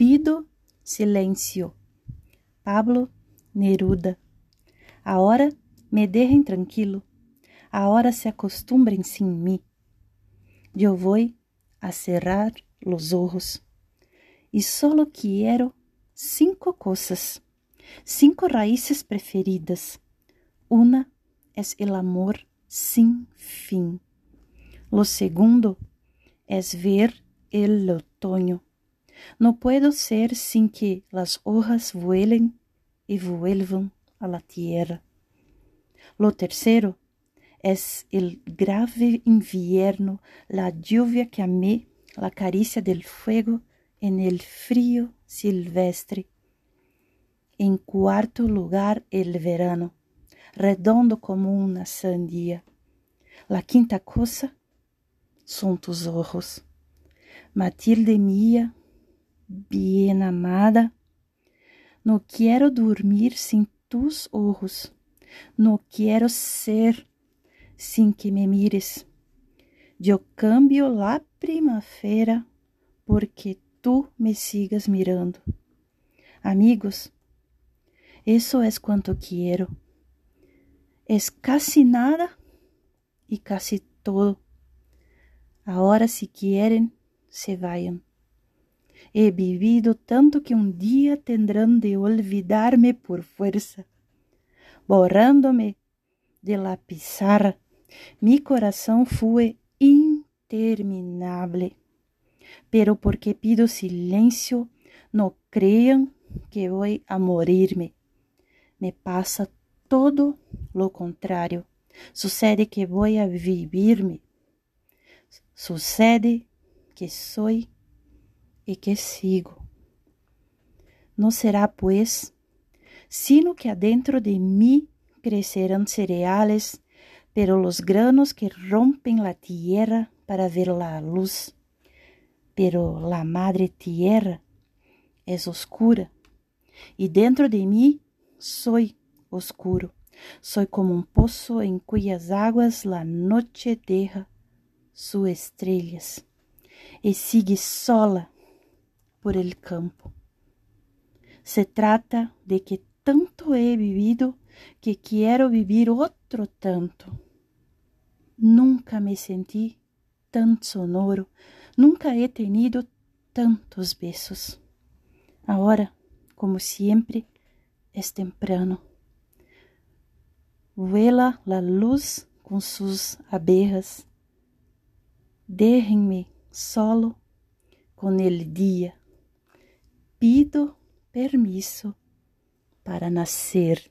Pido silêncio. Pablo Neruda. Ahora me dejen tranquilo. Ahora se acostumbrem sin mí. Yo voy a cerrar los ojos y solo quiero cinco cosas, cinco raíces preferidas. Una es el amor sin fin. Lo segundo es ver el otoño. No puedo ser sin que las hojas vuelen y vuelvan a la tierra. Lo tercero es el grave invierno, la lluvia que amé, la caricia del fuego en el frío silvestre. En cuarto lugar, el verano, redondo como una sandía. La quinta cosa son tus ojos. Matilde mía, bien amada, no quiero dormir sin tus ojos. No quiero ser sin que me mires. Yo cambio la primavera porque tú me sigas mirando. Amigos, eso es cuanto quiero. Es casi nada y casi todo. Ahora si quieren, se vayan. He vivido tanto que un día tendrán de olvidarme por fuerza, borrándome de la pizarra. Mi corazón fue interminable. Pero porque pido silencio, no crean que voy a morirme. Me pasa todo lo contrario. Sucede que voy a vivirme. Sucede que soy y que sigo. No será, pues, sino que adentro de mí crecerán cereales, pero los granos que rompen la tierra para ver la luz. Pero la madre tierra es oscura, y dentro de mí soy oscuro. Soy como un pozo en cuyas aguas la noche deja sus estrellas y sigue sola por el campo. Se trata de que tanto he vivido que quiero vivir otro tanto. Nunca me sentí tan sonoro, nunca he tenido tantos besos. Ahora, como siempre, es temprano. Vuela la luz con sus abejas. Déjenme solo con el día pido permiso para nascer.